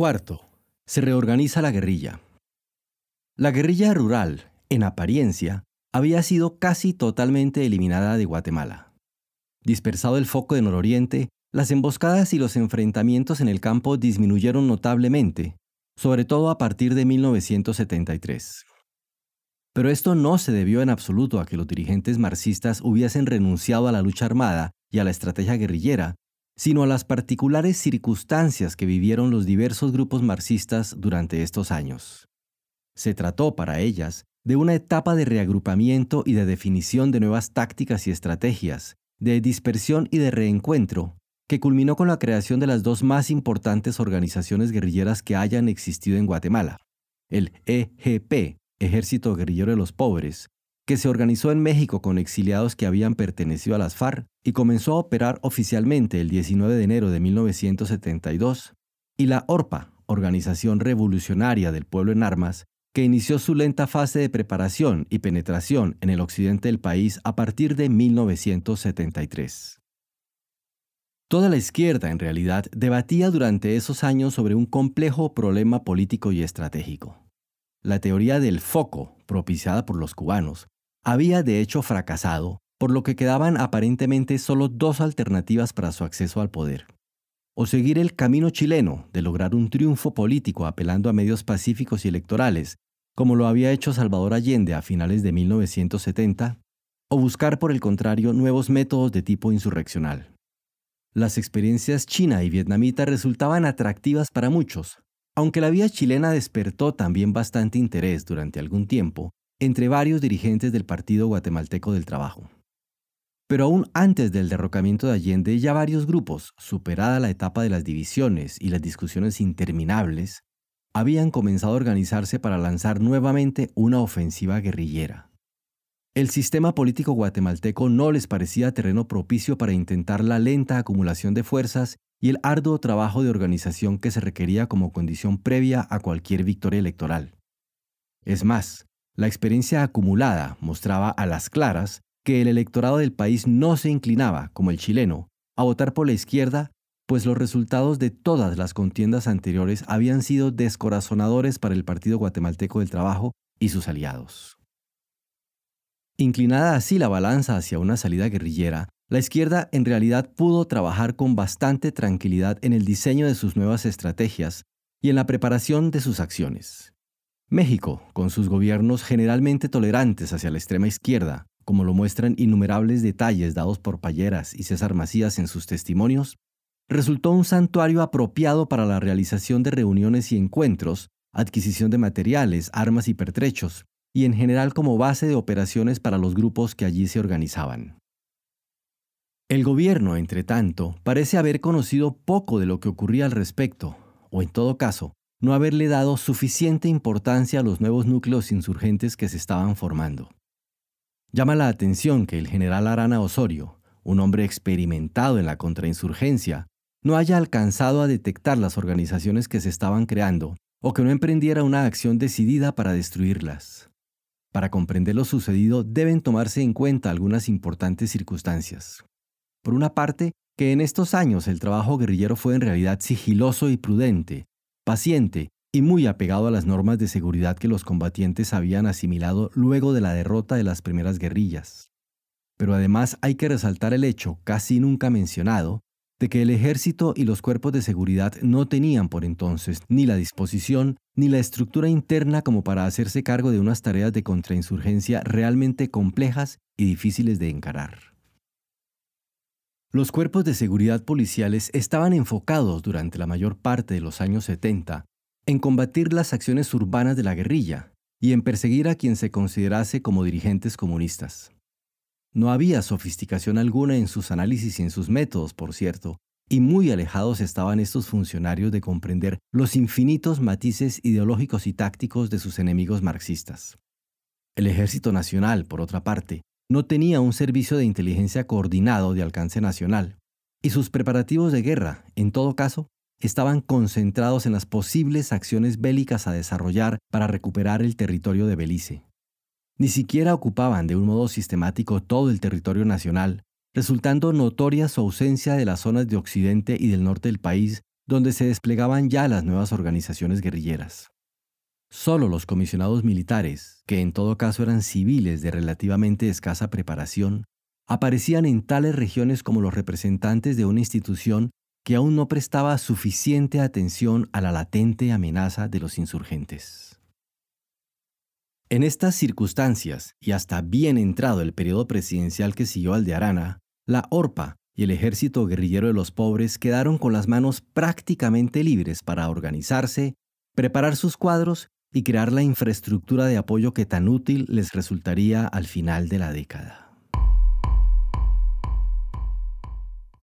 Cuarto, se reorganiza la guerrilla. La guerrilla rural, en apariencia, había sido casi totalmente eliminada de Guatemala. Dispersado el foco de nororiente, las emboscadas y los enfrentamientos en el campo disminuyeron notablemente, sobre todo a partir de 1973. Pero esto no se debió en absoluto a que los dirigentes marxistas hubiesen renunciado a la lucha armada y a la estrategia guerrillera, sino a las particulares circunstancias que vivieron los diversos grupos marxistas durante estos años. Se trató para ellas de una etapa de reagrupamiento y de definición de nuevas tácticas y estrategias, de dispersión y de reencuentro, que culminó con la creación de las dos más importantes organizaciones guerrilleras que hayan existido en Guatemala, el EGP, Ejército Guerrillero de los Pobres, que se organizó en México con exiliados que habían pertenecido a las FARC y comenzó a operar oficialmente el 19 de enero de 1972, y la ORPA, Organización Revolucionaria del Pueblo en Armas, que inició su lenta fase de preparación y penetración en el occidente del país a partir de 1973. Toda la izquierda, en realidad, debatía durante esos años sobre un complejo problema político y estratégico. La teoría del foco, propiciada por los cubanos, había de hecho fracasado, por lo que quedaban aparentemente solo dos alternativas para su acceso al poder. O seguir el camino chileno de lograr un triunfo político apelando a medios pacíficos y electorales, como lo había hecho Salvador Allende a finales de 1970, o buscar por el contrario nuevos métodos de tipo insurreccional. Las experiencias china y vietnamita resultaban atractivas para muchos, aunque la vía chilena despertó también bastante interés durante algún tiempo entre varios dirigentes del Partido Guatemalteco del Trabajo. Pero aún antes del derrocamiento de Allende, ya varios grupos, superada la etapa de las divisiones y las discusiones interminables, habían comenzado a organizarse para lanzar nuevamente una ofensiva guerrillera. El sistema político guatemalteco no les parecía terreno propicio para intentar la lenta acumulación de fuerzas y el arduo trabajo de organización que se requería como condición previa a cualquier victoria electoral. Es más, la experiencia acumulada mostraba a las claras que el electorado del país no se inclinaba, como el chileno, a votar por la izquierda, pues los resultados de todas las contiendas anteriores habían sido descorazonadores para el Partido Guatemalteco del Trabajo y sus aliados. Inclinada así la balanza hacia una salida guerrillera, la izquierda en realidad pudo trabajar con bastante tranquilidad en el diseño de sus nuevas estrategias y en la preparación de sus acciones. México, con sus gobiernos generalmente tolerantes hacia la extrema izquierda, como lo muestran innumerables detalles dados por Palleras y César Macías en sus testimonios, resultó un santuario apropiado para la realización de reuniones y encuentros, adquisición de materiales, armas y pertrechos, y en general como base de operaciones para los grupos que allí se organizaban. El gobierno, entre tanto, parece haber conocido poco de lo que ocurría al respecto, o en todo caso, no haberle dado suficiente importancia a los nuevos núcleos insurgentes que se estaban formando. Llama la atención que el general Arana Osorio, un hombre experimentado en la contrainsurgencia, no haya alcanzado a detectar las organizaciones que se estaban creando o que no emprendiera una acción decidida para destruirlas. Para comprender lo sucedido deben tomarse en cuenta algunas importantes circunstancias. Por una parte, que en estos años el trabajo guerrillero fue en realidad sigiloso y prudente, paciente y muy apegado a las normas de seguridad que los combatientes habían asimilado luego de la derrota de las primeras guerrillas. Pero además hay que resaltar el hecho, casi nunca mencionado, de que el ejército y los cuerpos de seguridad no tenían por entonces ni la disposición ni la estructura interna como para hacerse cargo de unas tareas de contrainsurgencia realmente complejas y difíciles de encarar. Los cuerpos de seguridad policiales estaban enfocados durante la mayor parte de los años 70 en combatir las acciones urbanas de la guerrilla y en perseguir a quien se considerase como dirigentes comunistas. No había sofisticación alguna en sus análisis y en sus métodos, por cierto, y muy alejados estaban estos funcionarios de comprender los infinitos matices ideológicos y tácticos de sus enemigos marxistas. El Ejército Nacional, por otra parte, no tenía un servicio de inteligencia coordinado de alcance nacional, y sus preparativos de guerra, en todo caso, estaban concentrados en las posibles acciones bélicas a desarrollar para recuperar el territorio de Belice. Ni siquiera ocupaban de un modo sistemático todo el territorio nacional, resultando notoria su ausencia de las zonas de occidente y del norte del país, donde se desplegaban ya las nuevas organizaciones guerrilleras. Solo los comisionados militares, que en todo caso eran civiles de relativamente escasa preparación, aparecían en tales regiones como los representantes de una institución que aún no prestaba suficiente atención a la latente amenaza de los insurgentes. En estas circunstancias, y hasta bien entrado el periodo presidencial que siguió al de Arana, la ORPA y el ejército guerrillero de los pobres quedaron con las manos prácticamente libres para organizarse, preparar sus cuadros y crear la infraestructura de apoyo que tan útil les resultaría al final de la década.